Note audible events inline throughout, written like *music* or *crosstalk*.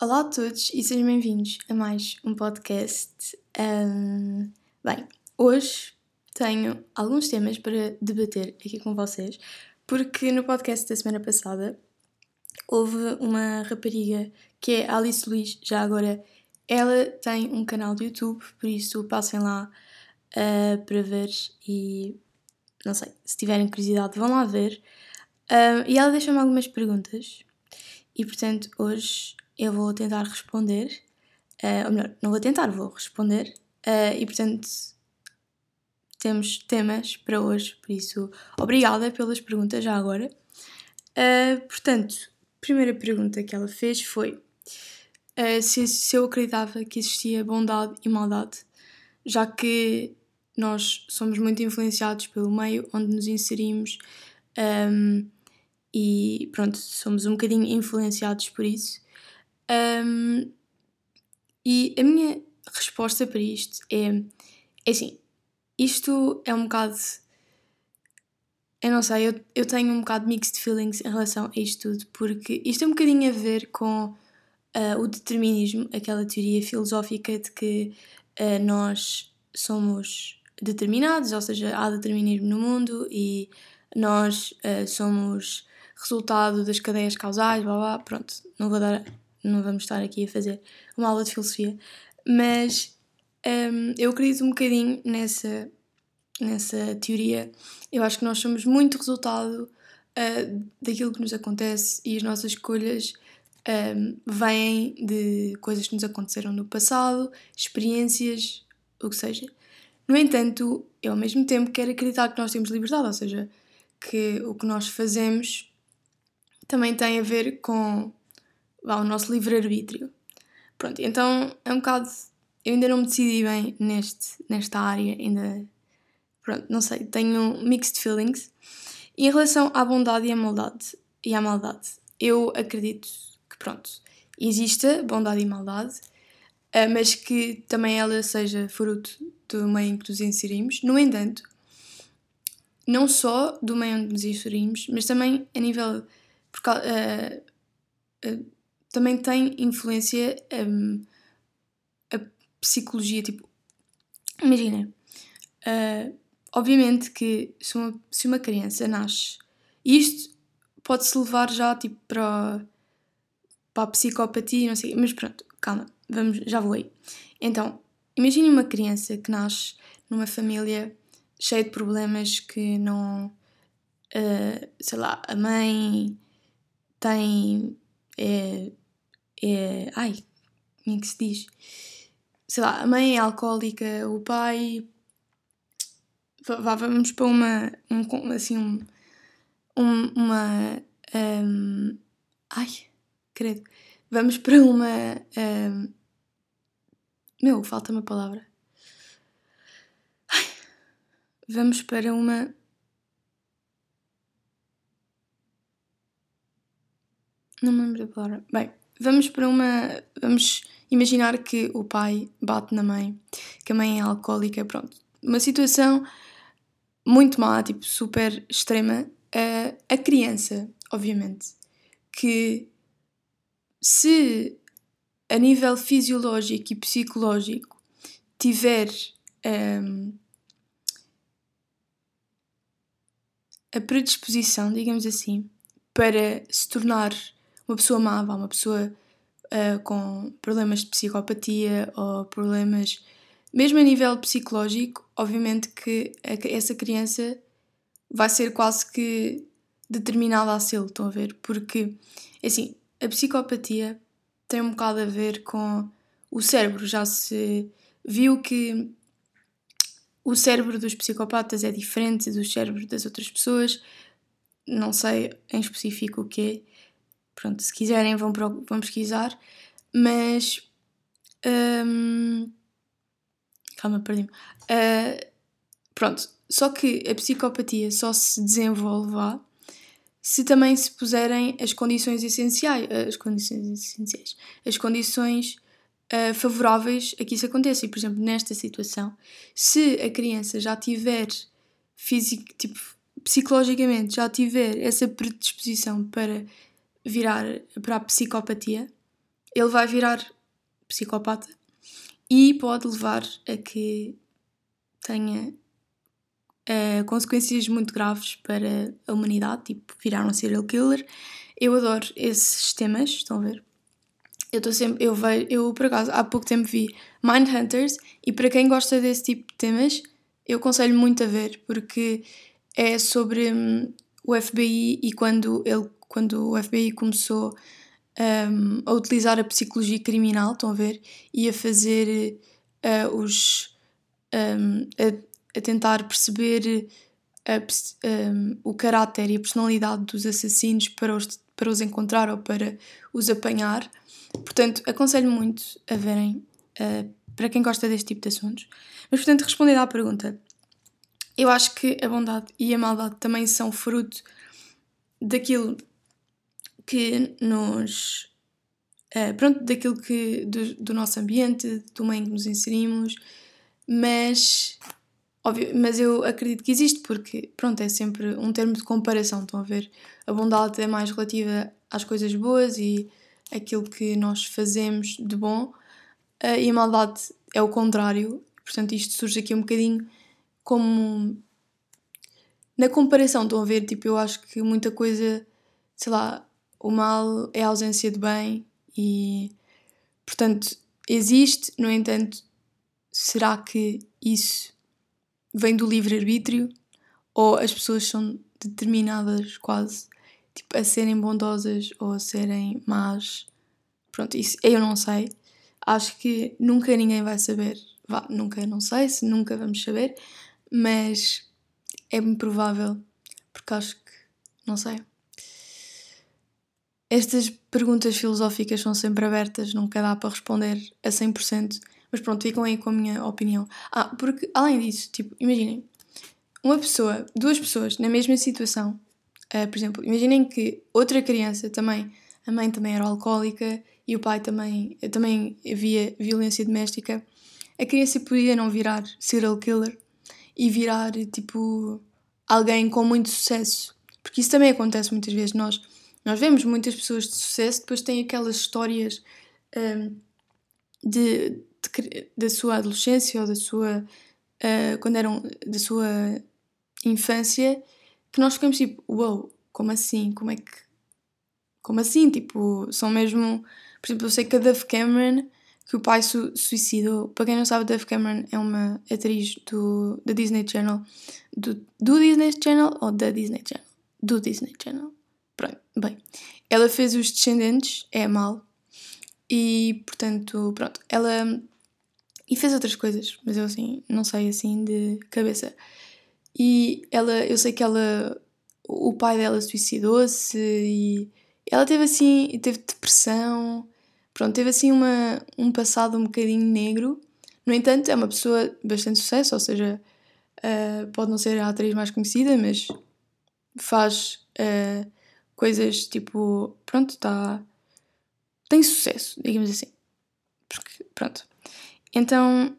Olá a todos e sejam bem-vindos a mais um podcast. Um, bem, hoje tenho alguns temas para debater aqui com vocês, porque no podcast da semana passada houve uma rapariga que é Alice Luiz, já agora ela tem um canal do YouTube, por isso passem lá uh, para ver e não sei, se tiverem curiosidade vão lá ver. Uh, e ela deixou-me algumas perguntas e portanto hoje eu vou tentar responder, uh, ou melhor, não vou tentar, vou responder, uh, e portanto temos temas para hoje, por isso obrigada pelas perguntas já agora. Uh, portanto, a primeira pergunta que ela fez foi se, se eu acreditava que existia bondade e maldade, já que nós somos muito influenciados pelo meio onde nos inserimos um, e pronto, somos um bocadinho influenciados por isso. Um, e a minha resposta para isto é, é assim, isto é um bocado. Eu não sei, eu, eu tenho um bocado mixed feelings em relação a isto tudo, porque isto tem um bocadinho a ver com uh, o determinismo, aquela teoria filosófica de que uh, nós somos determinados, ou seja, há determinismo no mundo e nós uh, somos resultado das cadeias causais, blá blá, pronto, não vou dar não vamos estar aqui a fazer uma aula de filosofia, mas um, eu acredito um bocadinho nessa, nessa teoria. Eu acho que nós somos muito resultado uh, daquilo que nos acontece e as nossas escolhas um, vêm de coisas que nos aconteceram no passado, experiências, o que seja. No entanto, eu ao mesmo tempo quero acreditar que nós temos liberdade, ou seja, que o que nós fazemos também tem a ver com vá, o nosso livre-arbítrio. Pronto, então é um bocado. Eu ainda não me decidi bem neste, nesta área, ainda. Pronto, não sei, tenho mixed feelings. E em relação à bondade e à maldade, e à maldade, eu acredito que, pronto, exista bondade e maldade, eh, mas que também ela seja fruto do meio em que nos inserimos. No entanto, não só do meio onde nos inserimos, mas também a nível. Porque, uh, uh, também tem influência um, a psicologia, tipo, imagina, uh, obviamente que se uma, se uma criança nasce, isto pode-se levar já tipo para, para a psicopatia, não sei, mas pronto, calma, vamos, já vou aí. Então, imagine uma criança que nasce numa família cheia de problemas que não, uh, sei lá, a mãe tem é, é. Ai, como é que se diz? Sei lá, a mãe é alcoólica, o pai. Vá, vamos para uma. Um, assim, um, um, uma. Um, ai, credo. Vamos para uma. Um, meu, falta uma palavra. Ai, vamos para uma. Não me lembro palavra. Bem, vamos para uma. Vamos imaginar que o pai bate na mãe, que a mãe é alcoólica, pronto. Uma situação muito má, tipo, super extrema. Uh, a criança, obviamente, que se a nível fisiológico e psicológico tiver um, a predisposição, digamos assim, para se tornar uma pessoa má, uma pessoa uh, com problemas de psicopatia ou problemas, mesmo a nível psicológico, obviamente que essa criança vai ser quase que determinada a ser, estão a ver? Porque, assim, a psicopatia tem um bocado a ver com o cérebro. Já se viu que o cérebro dos psicopatas é diferente do cérebro das outras pessoas. Não sei em específico o que é, Pronto, se quiserem vão, vão pesquisar, mas. Um, calma, perdi-me. Uh, pronto, só que a psicopatia só se desenvolve se também se puserem as condições essenciais, as condições essenciais, as condições uh, favoráveis a que isso aconteça. E, por exemplo, nesta situação, se a criança já tiver físico, tipo, psicologicamente já tiver essa predisposição para virar para a psicopatia, ele vai virar psicopata e pode levar a que tenha uh, consequências muito graves para a humanidade, tipo virar um serial killer. Eu adoro esses temas, estão a ver? Eu estou sempre, eu vejo, eu por acaso há pouco tempo vi Mindhunters e para quem gosta desse tipo de temas, eu aconselho muito a ver, porque é sobre hum, o FBI e quando, ele, quando o FBI começou um, a utilizar a psicologia criminal, estão a ver? E a fazer uh, os. Um, a, a, tentar perceber a, um, o caráter e a personalidade dos assassinos para os, para os encontrar ou para os apanhar. Portanto, aconselho muito a verem uh, para quem gosta deste tipo de assuntos. Mas, portanto, respondendo à pergunta, eu acho que a bondade e a maldade também são fruto daquilo que nos. Uh, pronto, daquilo que. Do, do, nosso ambiente, do meio em que nos inserimos, mas. Óbvio, mas eu acredito que existe porque, pronto, é sempre um termo de comparação. Estão a ver? A bondade é mais relativa às coisas boas e aquilo que nós fazemos de bom, uh, e a maldade é o contrário. Portanto, isto surge aqui um bocadinho como. Na comparação, estão a ver? Tipo, eu acho que muita coisa, sei lá, o mal é a ausência de bem e, portanto, existe, no entanto, será que isso vem do livre-arbítrio ou as pessoas são determinadas quase tipo, a serem bondosas ou a serem más? Pronto, isso eu não sei. Acho que nunca ninguém vai saber. Vá, nunca, não sei se nunca vamos saber, mas é bem provável, porque acho que, não sei. Estas perguntas filosóficas são sempre abertas, nunca dá para responder a 100%, mas pronto, ficam aí com a minha opinião. Ah, porque além disso, tipo, imaginem, uma pessoa, duas pessoas na mesma situação, uh, por exemplo, imaginem que outra criança também, a mãe também era alcoólica e o pai também, também havia violência doméstica, a criança podia não virar serial killer e virar, tipo, alguém com muito sucesso. Porque isso também acontece muitas vezes. Nós nós vemos muitas pessoas de sucesso, depois têm aquelas histórias um, de, de, da sua adolescência ou da sua. Uh, quando eram. da sua infância, que nós ficamos tipo, uau, wow, como assim? Como é que. Como assim? Tipo, são mesmo. Por exemplo, eu sei que a Dove Cameron, que o pai su suicidou. Para quem não sabe, Dove Cameron é uma atriz do, da Disney Channel. Do, do Disney Channel ou da Disney Channel? Do Disney Channel. Pronto, bem. Ela fez os Descendentes, é mal. E, portanto, pronto. Ela. E fez outras coisas, mas eu assim, não sei assim de cabeça. E ela, eu sei que ela. O pai dela suicidou-se e ela teve assim. teve depressão. Pronto, teve assim uma, um passado um bocadinho negro. No entanto, é uma pessoa bastante sucesso, ou seja, uh, pode não ser a atriz mais conhecida, mas faz. Uh, coisas tipo, pronto, está. tem sucesso, digamos assim. Porque, pronto. Então,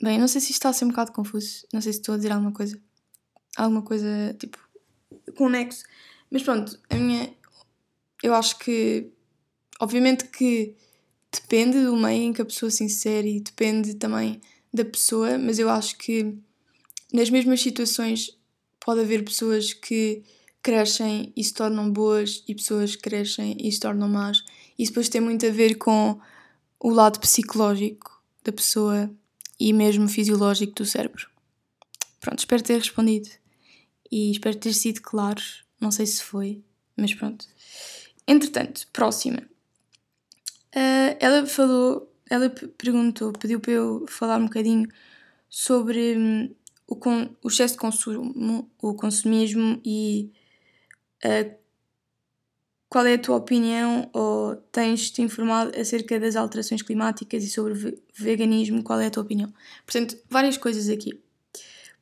bem, não sei se isto está a ser um bocado confuso, não sei se estou a dizer alguma coisa, alguma coisa tipo, conexo, mas pronto, a minha. eu acho que, obviamente que depende do meio em que a pessoa se insere e depende também da pessoa, mas eu acho que nas mesmas situações pode haver pessoas que crescem e se tornam boas e pessoas crescem e se tornam más. Isso depois tem muito a ver com o lado psicológico da pessoa e mesmo fisiológico do cérebro. Pronto, espero ter respondido e espero ter sido claro. Não sei se foi, mas pronto. Entretanto, próxima. Uh, ela falou, ela perguntou, pediu para eu falar um bocadinho sobre hum, o, o excesso de consumo, o consumismo e Uh, qual é a tua opinião ou tens-te informado acerca das alterações climáticas e sobre veganismo? Qual é a tua opinião? Portanto, várias coisas aqui.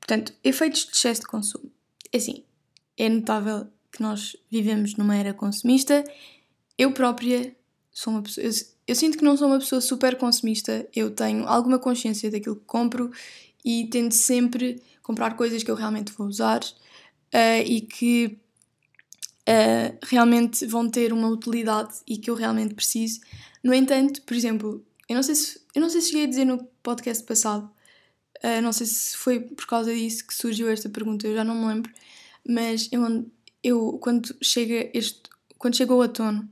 Portanto, efeitos de excesso de consumo. É assim, é notável que nós vivemos numa era consumista. Eu própria sou uma pessoa. Eu, eu sinto que não sou uma pessoa super consumista. Eu tenho alguma consciência daquilo que compro e tento sempre comprar coisas que eu realmente vou usar uh, e que uh, realmente vão ter uma utilidade e que eu realmente preciso. No entanto, por exemplo, eu não sei se, eu não sei se cheguei a dizer no podcast passado, uh, não sei se foi por causa disso que surgiu esta pergunta, eu já não me lembro, mas eu, eu quando chega este, quando chega o outono,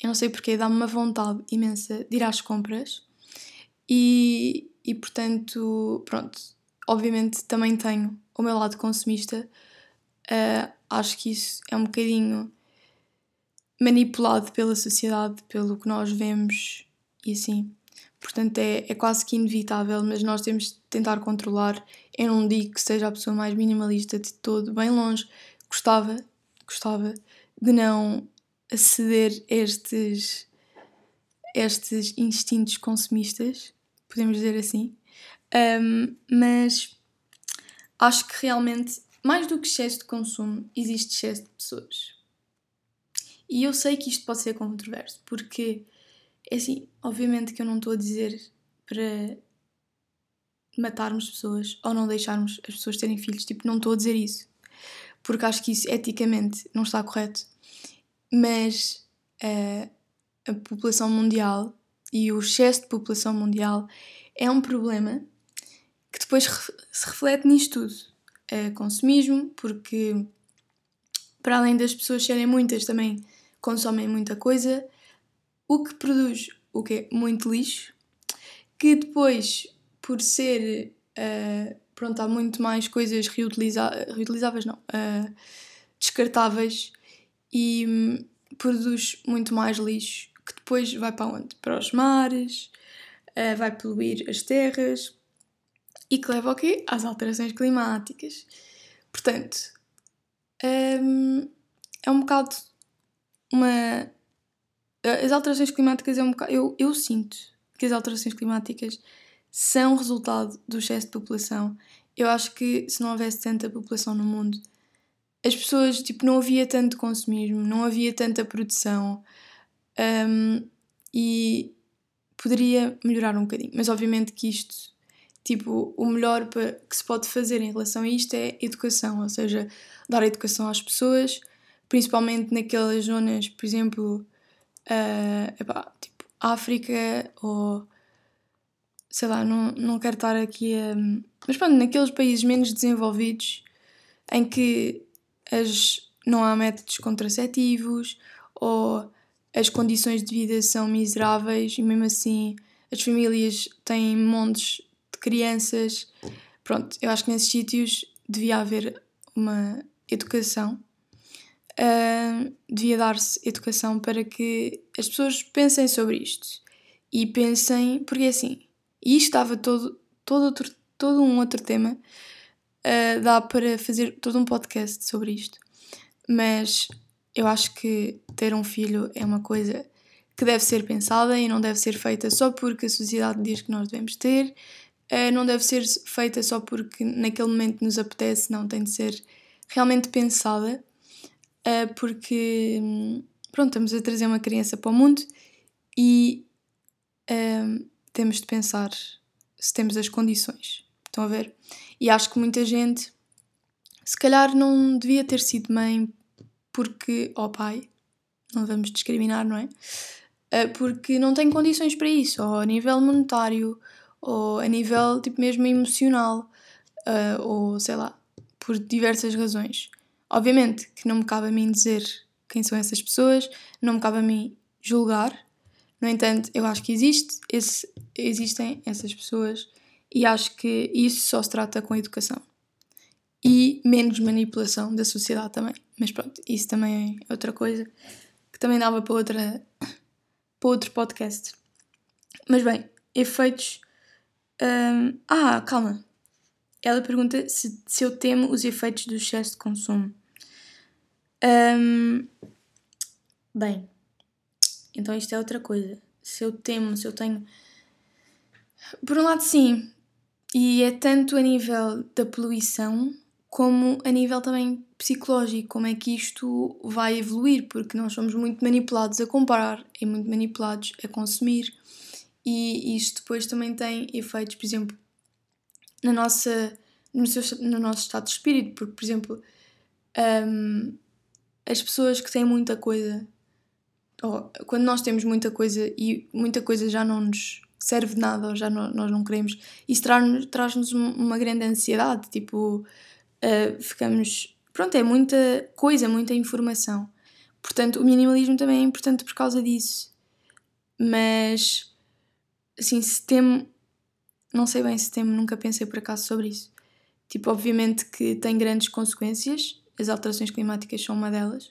eu não sei porque, dá-me uma vontade imensa de ir às compras e, e portanto, pronto, obviamente também tenho o meu lado consumista. Uh, acho que isso é um bocadinho manipulado pela sociedade, pelo que nós vemos e assim. Portanto, é, é quase que inevitável, mas nós temos de tentar controlar. Eu não digo que seja a pessoa mais minimalista de todo, bem longe. Gostava, gostava de não aceder a estes, estes instintos consumistas, podemos dizer assim. Um, mas acho que realmente, mais do que excesso de consumo, existe excesso de pessoas. E eu sei que isto pode ser controverso, porque, é assim, obviamente que eu não estou a dizer para matarmos pessoas ou não deixarmos as pessoas terem filhos, tipo, não estou a dizer isso, porque acho que isso eticamente não está correto. Mas uh, a população mundial e o excesso de população mundial é um problema que depois se reflete nisto tudo. É consumismo, porque para além das pessoas serem muitas, também consomem muita coisa, o que produz o que é muito lixo, que depois, por ser uh, pronto, há muito mais coisas reutiliza reutilizáveis, não, uh, descartáveis e um, produz muito mais lixo que depois vai para onde? Para os mares, uh, vai poluir as terras e que leva ao quê? Às alterações climáticas. Portanto, um, é um bocado uma. As alterações climáticas é um bocado. Eu, eu sinto que as alterações climáticas são resultado do excesso de população. Eu acho que se não houvesse tanta população no mundo, as pessoas, tipo, não havia tanto consumismo, não havia tanta produção um, e poderia melhorar um bocadinho. Mas obviamente que isto, tipo, o melhor que se pode fazer em relação a isto é educação, ou seja, dar educação às pessoas, principalmente naquelas zonas, por exemplo, uh, epá, tipo, África ou sei lá, não, não quero estar aqui a. Mas pronto, naqueles países menos desenvolvidos em que as, não há métodos contraceptivos ou as condições de vida são miseráveis e mesmo assim as famílias têm montes de crianças. Pronto, eu acho que nesses sítios devia haver uma educação, uh, devia dar-se educação para que as pessoas pensem sobre isto e pensem, porque é assim, isto estava todo, todo, outro, todo um outro tema uh, dá para fazer todo um podcast sobre isto. Mas eu acho que ter um filho é uma coisa que deve ser pensada e não deve ser feita só porque a sociedade diz que nós devemos ter, não deve ser feita só porque naquele momento nos apetece, não, tem de ser realmente pensada, uh, porque pronto, estamos a trazer uma criança para o mundo e temos de pensar se temos as condições. Estão a ver? E acho que muita gente, se calhar, não devia ter sido mãe porque, ó oh pai, não vamos discriminar, não é? Ah, porque não tem condições para isso, ou a nível monetário, ou a nível tipo mesmo emocional, uh, ou sei lá, por diversas razões. Obviamente que não me cabe a mim dizer quem são essas pessoas, não me cabe a mim julgar. No entanto, eu acho que existe esse, existem essas pessoas e acho que isso só se trata com educação. E menos manipulação da sociedade também. Mas pronto, isso também é outra coisa que também dava para, outra, *coughs* para outro podcast. Mas bem, efeitos. Um, ah, calma. Ela pergunta se, se eu temo os efeitos do excesso de consumo. Um, bem, então isto é outra coisa. Se eu temo, se eu tenho. Por um lado, sim, e é tanto a nível da poluição como a nível também psicológico, como é que isto vai evoluir, porque nós somos muito manipulados a comprar e muito manipulados a consumir, e isto depois também tem efeitos, por exemplo, na nossa, no, seu, no nosso estado de espírito, porque, por exemplo, um, as pessoas que têm muita coisa, ou quando nós temos muita coisa e muita coisa já não nos serve de nada ou já não, nós não queremos, isso traz-nos traz uma grande ansiedade, tipo, uh, ficamos. Pronto, é muita coisa, muita informação. Portanto, o minimalismo também é importante por causa disso. Mas, assim, se temo. Não sei bem se temo, nunca pensei por acaso sobre isso. Tipo, obviamente que tem grandes consequências, as alterações climáticas são uma delas,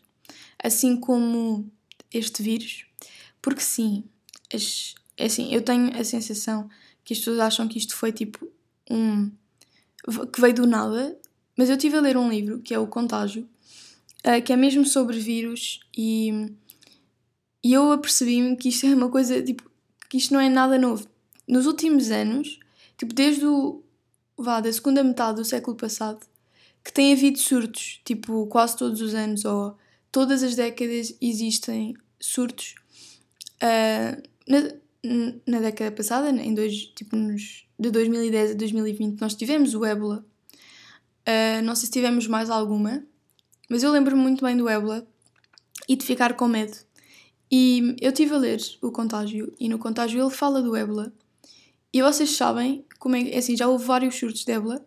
assim como este vírus, porque sim, as, é assim, eu tenho a sensação que as pessoas acham que isto foi tipo um. que veio do nada, mas eu estive a ler um livro que é O Contágio, uh, que é mesmo sobre vírus e, e eu apercebi-me que isto é uma coisa, tipo, que isto não é nada novo. Nos últimos anos, tipo, desde o, vá, da segunda metade do século passado, que tem havido surtos, tipo, quase todos os anos, ou todas as décadas existem surtos. Uh, na, na década passada, em dois, tipo, nos, de 2010 a 2020, nós tivemos o ébola. Uh, não sei se tivemos mais alguma, mas eu lembro-me muito bem do ébola e de ficar com medo. E eu estive a ler o Contágio, e no Contágio ele fala do ébola. E vocês sabem como é, é assim, já houve vários surtos de ébola,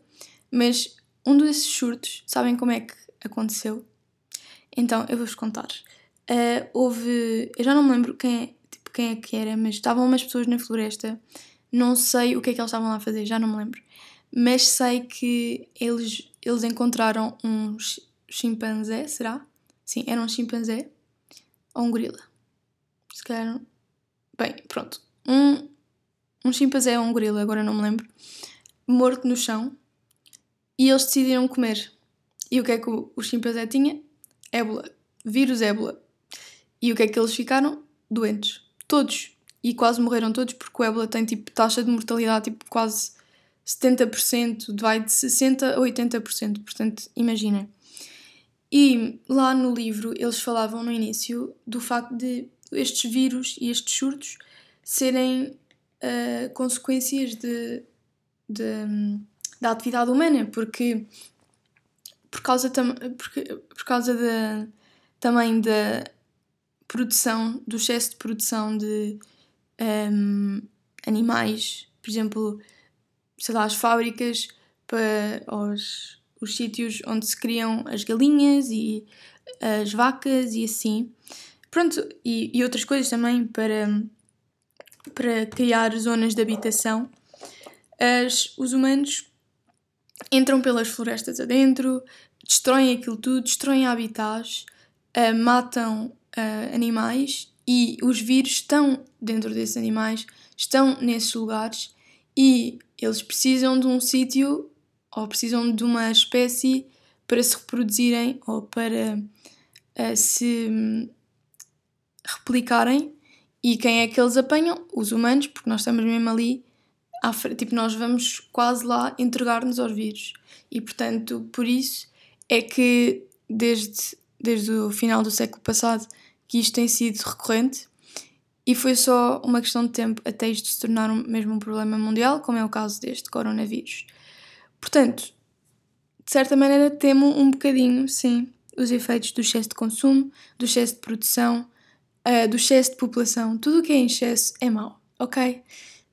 mas um desses surtos, sabem como é que aconteceu? Então, eu vou-vos contar. Uh, houve. Eu já não me lembro quem é, tipo, quem é que era, mas estavam umas pessoas na floresta. Não sei o que é que eles estavam lá a fazer, já não me lembro. Mas sei que eles, eles encontraram um chimpanzé, será? Sim, era um chimpanzé ou um gorila. Se calhar. Bem, pronto. Um, um chimpanzé ou um gorila, agora não me lembro, morto no chão e eles decidiram comer. E o que é que o, o chimpanzé tinha? Ébola. Vírus ébola. E o que é que eles ficaram? Doentes. Todos. E quase morreram todos porque o ébola tem tipo taxa de mortalidade tipo quase 70%, vai de 60% a 80%. Portanto, imaginem. E lá no livro eles falavam no início do facto de estes vírus e estes surtos serem uh, consequências de, de, da atividade humana, porque por causa, tam, porque, por causa de, também da produção, do excesso de produção de um, animais, por exemplo, sei lá, as fábricas para os, os sítios onde se criam as galinhas e as vacas e assim. Pronto, e, e outras coisas também para para criar zonas de habitação, as, os humanos entram pelas florestas adentro, destroem aquilo tudo, destroem habitats, uh, matam uh, animais e os vírus estão dentro desses animais, estão nesses lugares e eles precisam de um sítio ou precisam de uma espécie para se reproduzirem ou para uh, se replicarem e quem é que eles apanham? Os humanos, porque nós estamos mesmo ali, à frente, tipo, nós vamos quase lá entregar-nos aos vírus. E portanto, por isso é que desde, desde o final do século passado que isto tem sido recorrente e foi só uma questão de tempo até isto se tornar um, mesmo um problema mundial, como é o caso deste coronavírus. Portanto, de certa maneira, temo um bocadinho, sim, os efeitos do excesso de consumo, do excesso de produção, uh, do excesso de população. Tudo o que é em excesso é mau, ok?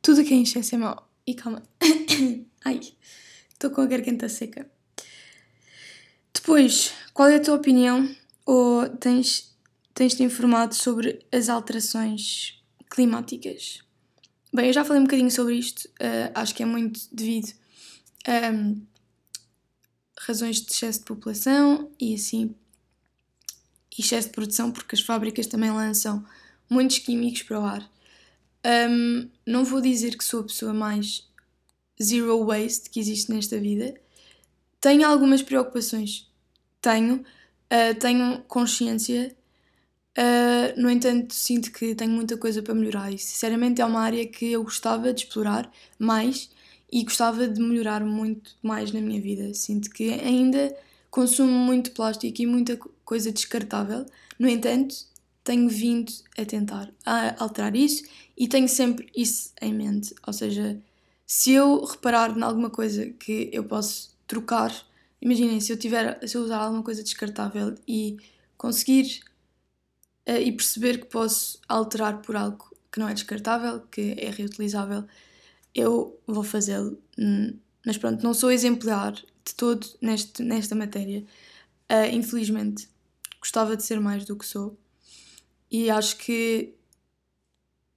Tudo o que é em excesso é mau. E calma. *coughs* Ai, estou com a garganta seca. Depois, qual é a tua opinião? Ou tens, tens-te informado sobre as alterações climáticas? Bem, eu já falei um bocadinho sobre isto, uh, acho que é muito devido a um, razões de excesso de população e assim e excesso de produção, porque as fábricas também lançam muitos químicos para o ar. Um, não vou dizer que sou a pessoa mais zero waste que existe nesta vida. Tenho algumas preocupações, tenho, uh, tenho consciência, uh, no entanto, sinto que tenho muita coisa para melhorar e, sinceramente, é uma área que eu gostava de explorar mais e gostava de melhorar muito mais na minha vida. Sinto que ainda consumo muito plástico e muita coisa descartável. No entanto, tenho vindo a tentar a alterar isso e tenho sempre isso em mente. Ou seja, se eu reparar em alguma coisa que eu posso trocar, imaginem se eu tiver, se eu usar alguma coisa descartável e conseguir uh, e perceber que posso alterar por algo que não é descartável, que é reutilizável, eu vou fazê-lo. Hum, mas pronto, não sou exemplar de todo neste, nesta matéria. Uh, infelizmente, gostava de ser mais do que sou. E acho que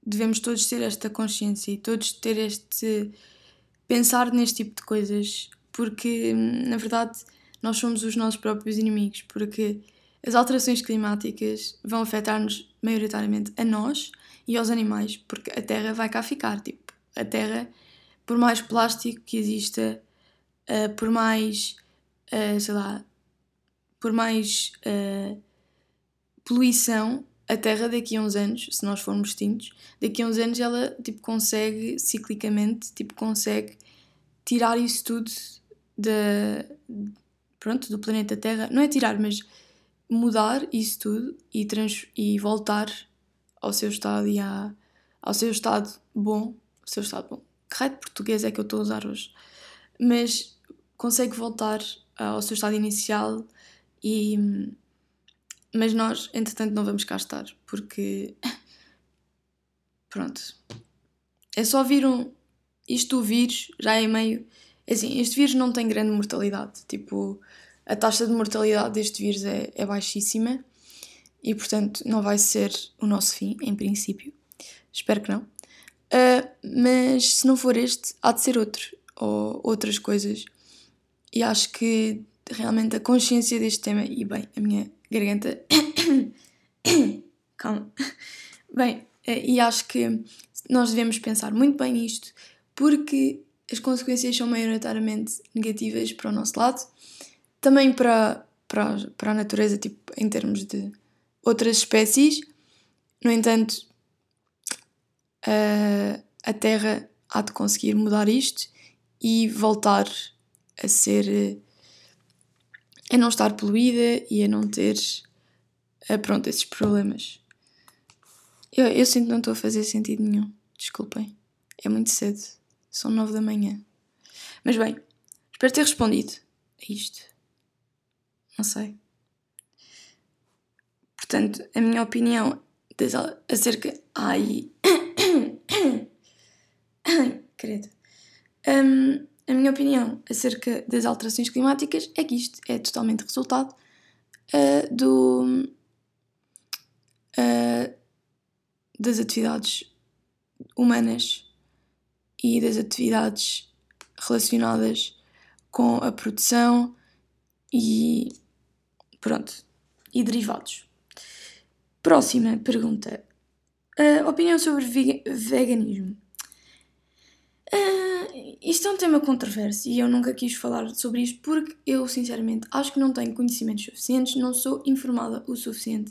devemos todos ter esta consciência e todos ter este. pensar neste tipo de coisas, porque na verdade nós somos os nossos próprios inimigos, porque as alterações climáticas vão afetar-nos maioritariamente a nós e aos animais, porque a Terra vai cá ficar. Tipo, a Terra, por mais plástico que exista, uh, por mais, uh, sei lá, por mais uh, poluição, a Terra daqui a uns anos, se nós formos extintos, daqui a uns anos ela tipo, consegue ciclicamente, tipo, consegue tirar isso tudo da, pronto, do planeta Terra. Não é tirar, mas mudar isso tudo e, trans, e voltar ao seu estado e à, ao seu estado bom. O seu estado bom. Que raio de português é que eu estou a usar hoje? Mas consegue voltar ao seu estado inicial e. Mas nós, entretanto, não vamos cá estar porque. *laughs* Pronto. É só vir um. Isto do vírus já é meio. É assim, este vírus não tem grande mortalidade. Tipo, a taxa de mortalidade deste vírus é, é baixíssima e, portanto, não vai ser o nosso fim, em princípio. Espero que não. Uh, mas se não for este, há de ser outro ou outras coisas. E acho que realmente a consciência deste tema, e bem, a minha garganta. *coughs* Calma. *coughs* Bem, uh, e acho que nós devemos pensar muito bem nisto, porque as consequências são maioritariamente negativas para o nosso lado, também para, para, para a natureza, tipo, em termos de outras espécies. No entanto, a, a Terra há de conseguir mudar isto e voltar a ser. a não estar poluída e a não ter. A, pronto, esses problemas. Eu, eu sinto que não estou a fazer sentido nenhum. Desculpem. É muito cedo. São nove da manhã. Mas bem, espero ter respondido a isto. Não sei. Portanto, a minha opinião acerca. Ai. *coughs* Credo. Um, a minha opinião acerca das alterações climáticas é que isto é totalmente resultado uh, do, uh, das atividades humanas e das atividades relacionadas com a produção e pronto, e derivados. Próxima pergunta. Uh, opinião sobre veganismo. Uh, isto é um tema controverso e eu nunca quis falar sobre isto porque eu, sinceramente, acho que não tenho conhecimentos suficientes, não sou informada o suficiente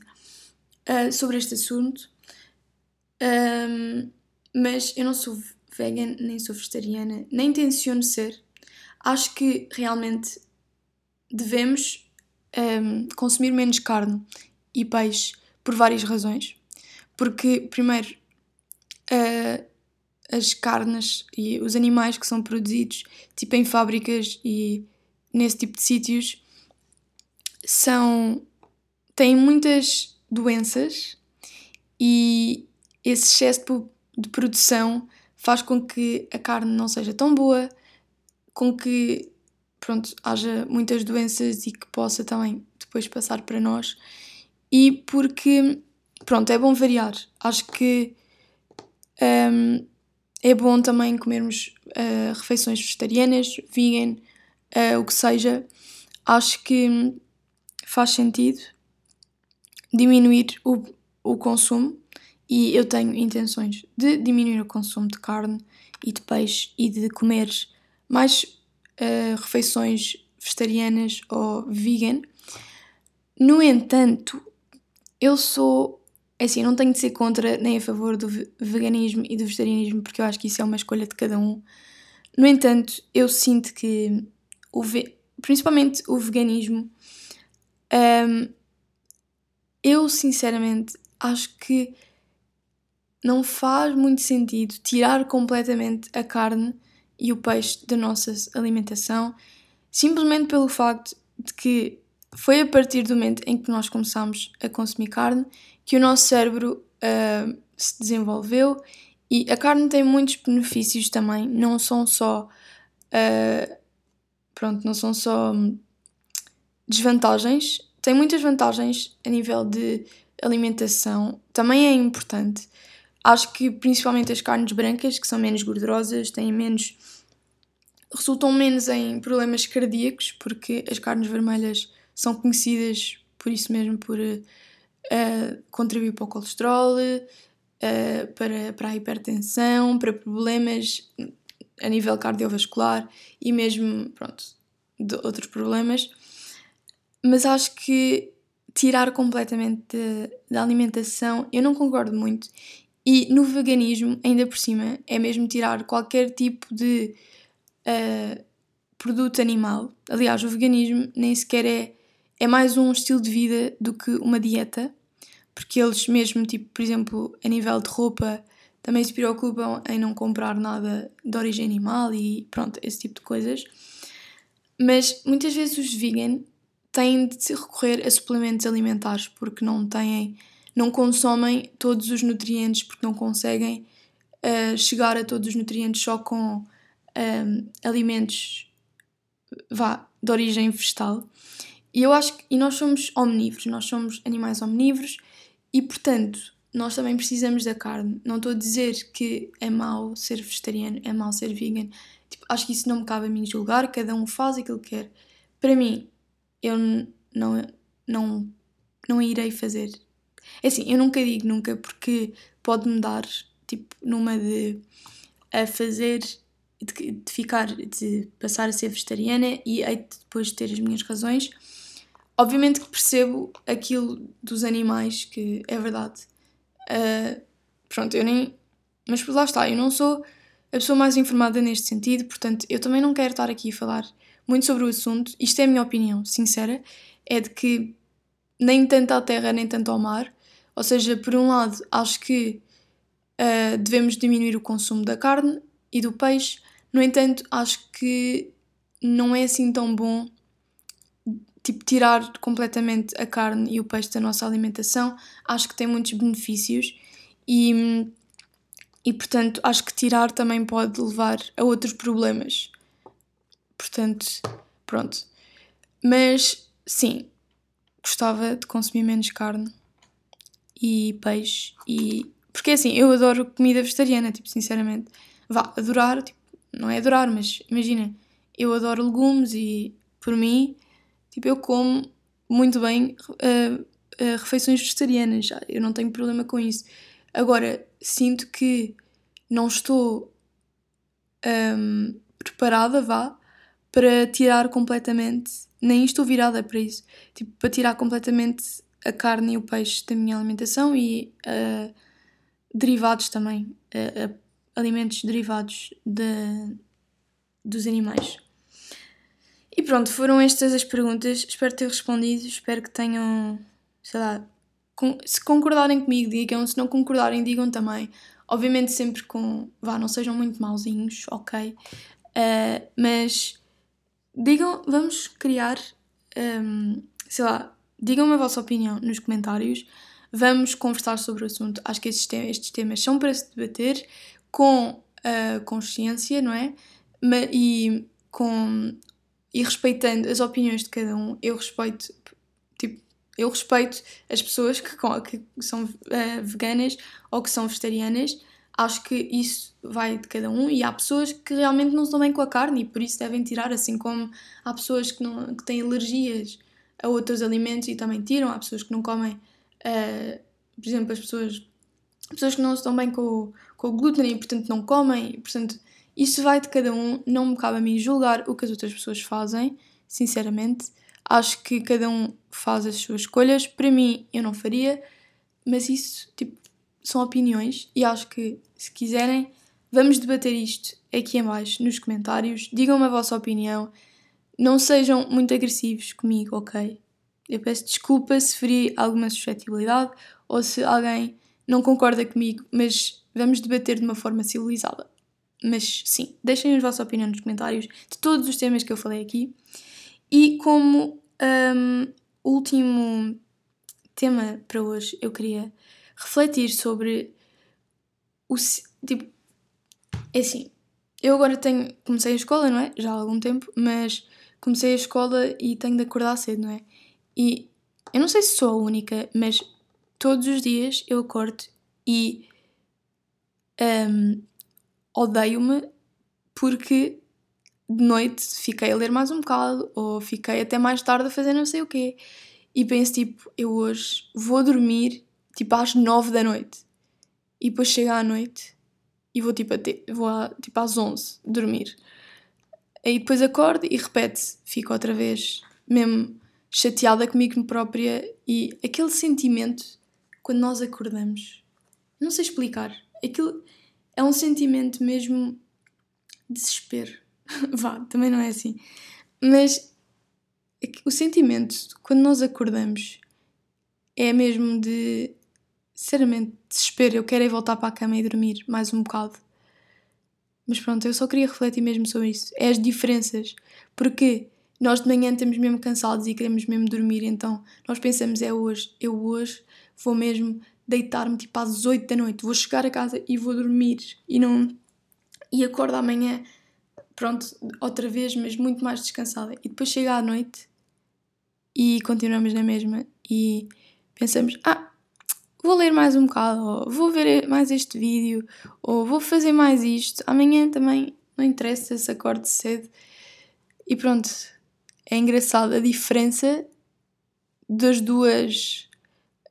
uh, sobre este assunto. mas eu não sou vegan, nem sou vegetariana, nem tenciono ser. Acho que realmente devemos um, consumir menos carne e peixe por várias razões. Porque, primeiro, uh, as carnes e os animais que são produzidos tipo em fábricas e nesse tipo de sítios são têm muitas doenças e esse excesso de produção faz com que a carne não seja tão boa, com que pronto, haja muitas doenças e que possa também depois passar para nós e porque, pronto, é bom variar. Acho que um, é bom também comermos uh, refeições vegetarianas, vegan, uh, o que seja. Acho que faz sentido diminuir o, o consumo e eu tenho intenções de diminuir o consumo de carne e de peixe e de comer mais uh, refeições vegetarianas ou vegan. No entanto, eu sou. É assim, não tenho de ser contra nem a favor do veganismo e do vegetarianismo, porque eu acho que isso é uma escolha de cada um. No entanto, eu sinto que, o principalmente o veganismo, um, eu sinceramente acho que não faz muito sentido tirar completamente a carne e o peixe da nossa alimentação, simplesmente pelo facto de que foi a partir do momento em que nós começámos a consumir carne que o nosso cérebro uh, se desenvolveu e a carne tem muitos benefícios também, não são só. Uh, pronto, não são só desvantagens, tem muitas vantagens a nível de alimentação, também é importante. Acho que principalmente as carnes brancas, que são menos gordurosas, têm menos. resultam menos em problemas cardíacos, porque as carnes vermelhas são conhecidas por isso mesmo, por uh, contribuir para o colesterol, uh, para, para a hipertensão, para problemas a nível cardiovascular e mesmo, pronto, de outros problemas. Mas acho que tirar completamente da alimentação, eu não concordo muito. E no veganismo, ainda por cima, é mesmo tirar qualquer tipo de uh, produto animal. Aliás, o veganismo nem sequer é é mais um estilo de vida do que uma dieta, porque eles mesmo, tipo, por exemplo, a nível de roupa, também se preocupam em não comprar nada de origem animal e pronto, esse tipo de coisas. Mas muitas vezes os vegan têm de se recorrer a suplementos alimentares porque não têm, não consomem todos os nutrientes, porque não conseguem uh, chegar a todos os nutrientes só com um, eh, alimentos vá, de origem vegetal. E eu acho que e nós somos omnívoros, nós somos animais omnívoros e, portanto, nós também precisamos da carne. Não estou a dizer que é mau ser vegetariano, é mau ser vegan. Tipo, acho que isso não me cabe a mim julgar, cada um faz aquilo que quer. Para mim, eu não, não, não irei fazer. É assim, eu nunca digo nunca porque pode-me dar, tipo, numa de a fazer, de, ficar, de passar a ser vegetariana e de depois ter as minhas razões Obviamente que percebo aquilo dos animais, que é verdade. Uh, pronto, eu nem. Mas por lá está, eu não sou a pessoa mais informada neste sentido, portanto, eu também não quero estar aqui a falar muito sobre o assunto. Isto é a minha opinião, sincera. É de que nem tanto à terra, nem tanto ao mar. Ou seja, por um lado, acho que uh, devemos diminuir o consumo da carne e do peixe. No entanto, acho que não é assim tão bom tipo, tirar completamente a carne e o peixe da nossa alimentação, acho que tem muitos benefícios e, e portanto, acho que tirar também pode levar a outros problemas. Portanto, pronto. Mas, sim, gostava de consumir menos carne e peixe e... Porque, assim, eu adoro comida vegetariana, tipo, sinceramente. Vá, adorar, tipo, não é adorar, mas imagina, eu adoro legumes e, por mim, Tipo, eu como muito bem uh, uh, refeições vegetarianas, eu não tenho problema com isso. Agora, sinto que não estou um, preparada, vá, para tirar completamente, nem estou virada para isso, tipo, para tirar completamente a carne e o peixe da minha alimentação e uh, derivados também, uh, alimentos derivados de, dos animais. E pronto, foram estas as perguntas. Espero ter respondido. Espero que tenham, sei lá, com, se concordarem comigo, digam. Se não concordarem, digam também. Obviamente, sempre com. Vá, não sejam muito mauzinhos, ok? Uh, mas digam, vamos criar, um, sei lá, digam-me a vossa opinião nos comentários. Vamos conversar sobre o assunto. Acho que estes temas, estes temas são para se debater com uh, consciência, não é? E com e respeitando as opiniões de cada um, eu respeito, tipo, eu respeito as pessoas que, que são uh, veganas ou que são vegetarianas. Acho que isso vai de cada um e há pessoas que realmente não estão bem com a carne e por isso devem tirar, assim como há pessoas que, não, que têm alergias a outros alimentos e também tiram, há pessoas que não comem, uh, por exemplo, as pessoas, pessoas que não estão bem com, com o glúten e portanto não comem, e, portanto isso vai de cada um, não me cabe a mim julgar o que as outras pessoas fazem, sinceramente. Acho que cada um faz as suas escolhas. Para mim, eu não faria, mas isso, tipo, são opiniões e acho que se quiserem, vamos debater isto aqui em baixo nos comentários. Digam-me a vossa opinião. Não sejam muito agressivos comigo, ok? Eu peço desculpa se feri alguma suscetibilidade ou se alguém não concorda comigo, mas vamos debater de uma forma civilizada. Mas sim, deixem a vossa opinião nos comentários de todos os temas que eu falei aqui. E como um, último tema para hoje, eu queria refletir sobre o. Tipo, é assim, eu agora tenho. Comecei a escola, não é? Já há algum tempo, mas comecei a escola e tenho de acordar cedo, não é? E eu não sei se sou a única, mas todos os dias eu acordo e um, odeio-me porque de noite fiquei a ler mais um bocado ou fiquei até mais tarde a fazer não sei o quê. E penso tipo, eu hoje vou dormir tipo às nove da noite e depois chego à noite e vou tipo, vou a, tipo às onze dormir. Aí depois acordo e repete fico outra vez mesmo chateada comigo própria e aquele sentimento quando nós acordamos, não sei explicar, aquilo é um sentimento mesmo de desespero. *laughs* Vá, também não é assim. Mas o sentimento quando nós acordamos é mesmo de sinceramente desespero. Eu quero é voltar para a cama e dormir mais um bocado. Mas pronto, eu só queria refletir mesmo sobre isso. É as diferenças. Porque nós de manhã estamos mesmo cansados e queremos mesmo dormir, então nós pensamos, é hoje, eu hoje vou mesmo deitar-me tipo às 8 da noite, vou chegar a casa e vou dormir e não. e acordo amanhã, pronto, outra vez, mas muito mais descansada. E depois chega à noite e continuamos na mesma e pensamos, ah, vou ler mais um bocado, ou vou ver mais este vídeo, ou vou fazer mais isto. Amanhã também não interessa se acordo cedo. E pronto, é engraçado a diferença das duas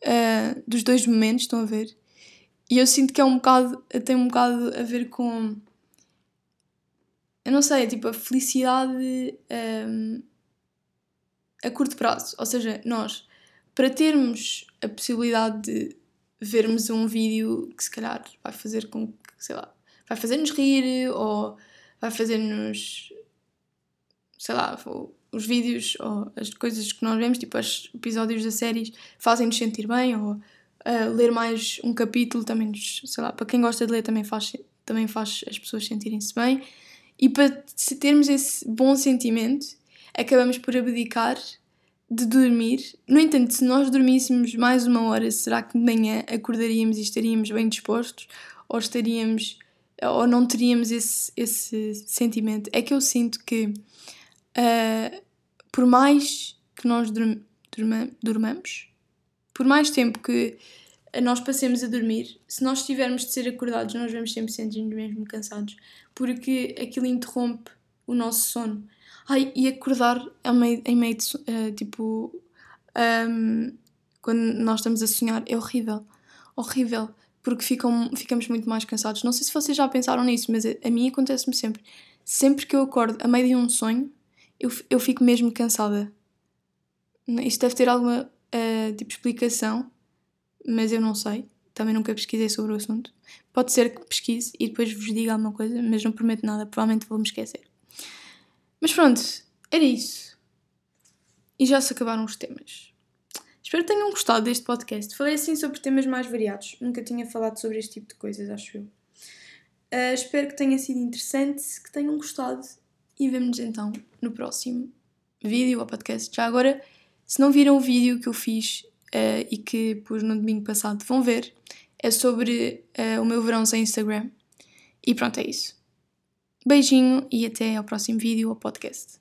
uh, dos dois momentos, estão a ver? E eu sinto que é um bocado, tem um bocado a ver com eu não sei, é tipo a felicidade um, a curto prazo. Ou seja, nós, para termos a possibilidade de vermos um vídeo que se calhar vai fazer com que, sei lá, vai fazer-nos rir ou vai fazer-nos, sei lá, os vídeos ou as coisas que nós vemos, tipo os episódios das séries, fazem-nos sentir bem, ou uh, ler mais um capítulo também nos, sei lá, para quem gosta de ler também faz, também faz as pessoas sentirem-se bem. E para termos esse bom sentimento, acabamos por abdicar de dormir. No entanto, se nós dormíssemos mais uma hora, será que de manhã acordaríamos e estaríamos bem dispostos? Ou estaríamos ou não teríamos esse, esse sentimento? É que eu sinto que uh, por mais que nós durm, durma, durmamos, por mais tempo que nós passemos a dormir, se nós tivermos de ser acordados, nós vamos sempre sentir mesmo cansados, porque aquilo interrompe o nosso sono. Ai, e acordar em meio, em meio de, uh, tipo, um, quando nós estamos a sonhar, é horrível. Horrível. Porque ficam, ficamos muito mais cansados. Não sei se vocês já pensaram nisso, mas a, a mim acontece-me sempre. Sempre que eu acordo a meio de um sonho, eu, eu fico mesmo cansada. Isto deve ter alguma uh, tipo explicação, mas eu não sei. Também nunca pesquisei sobre o assunto. Pode ser que pesquise e depois vos diga alguma coisa, mas não prometo nada, provavelmente vou-me esquecer. Mas pronto, era isso. E já se acabaram os temas. Espero que tenham gostado deste podcast. Falei assim sobre temas mais variados. Nunca tinha falado sobre este tipo de coisas, acho eu. Uh, espero que tenha sido interessante, que tenham gostado e vemo-nos então no próximo vídeo ou podcast. Já agora, se não viram o vídeo que eu fiz uh, e que pus no domingo passado, vão ver. É sobre uh, o meu verão sem Instagram. E pronto, é isso. Beijinho e até ao próximo vídeo ou podcast.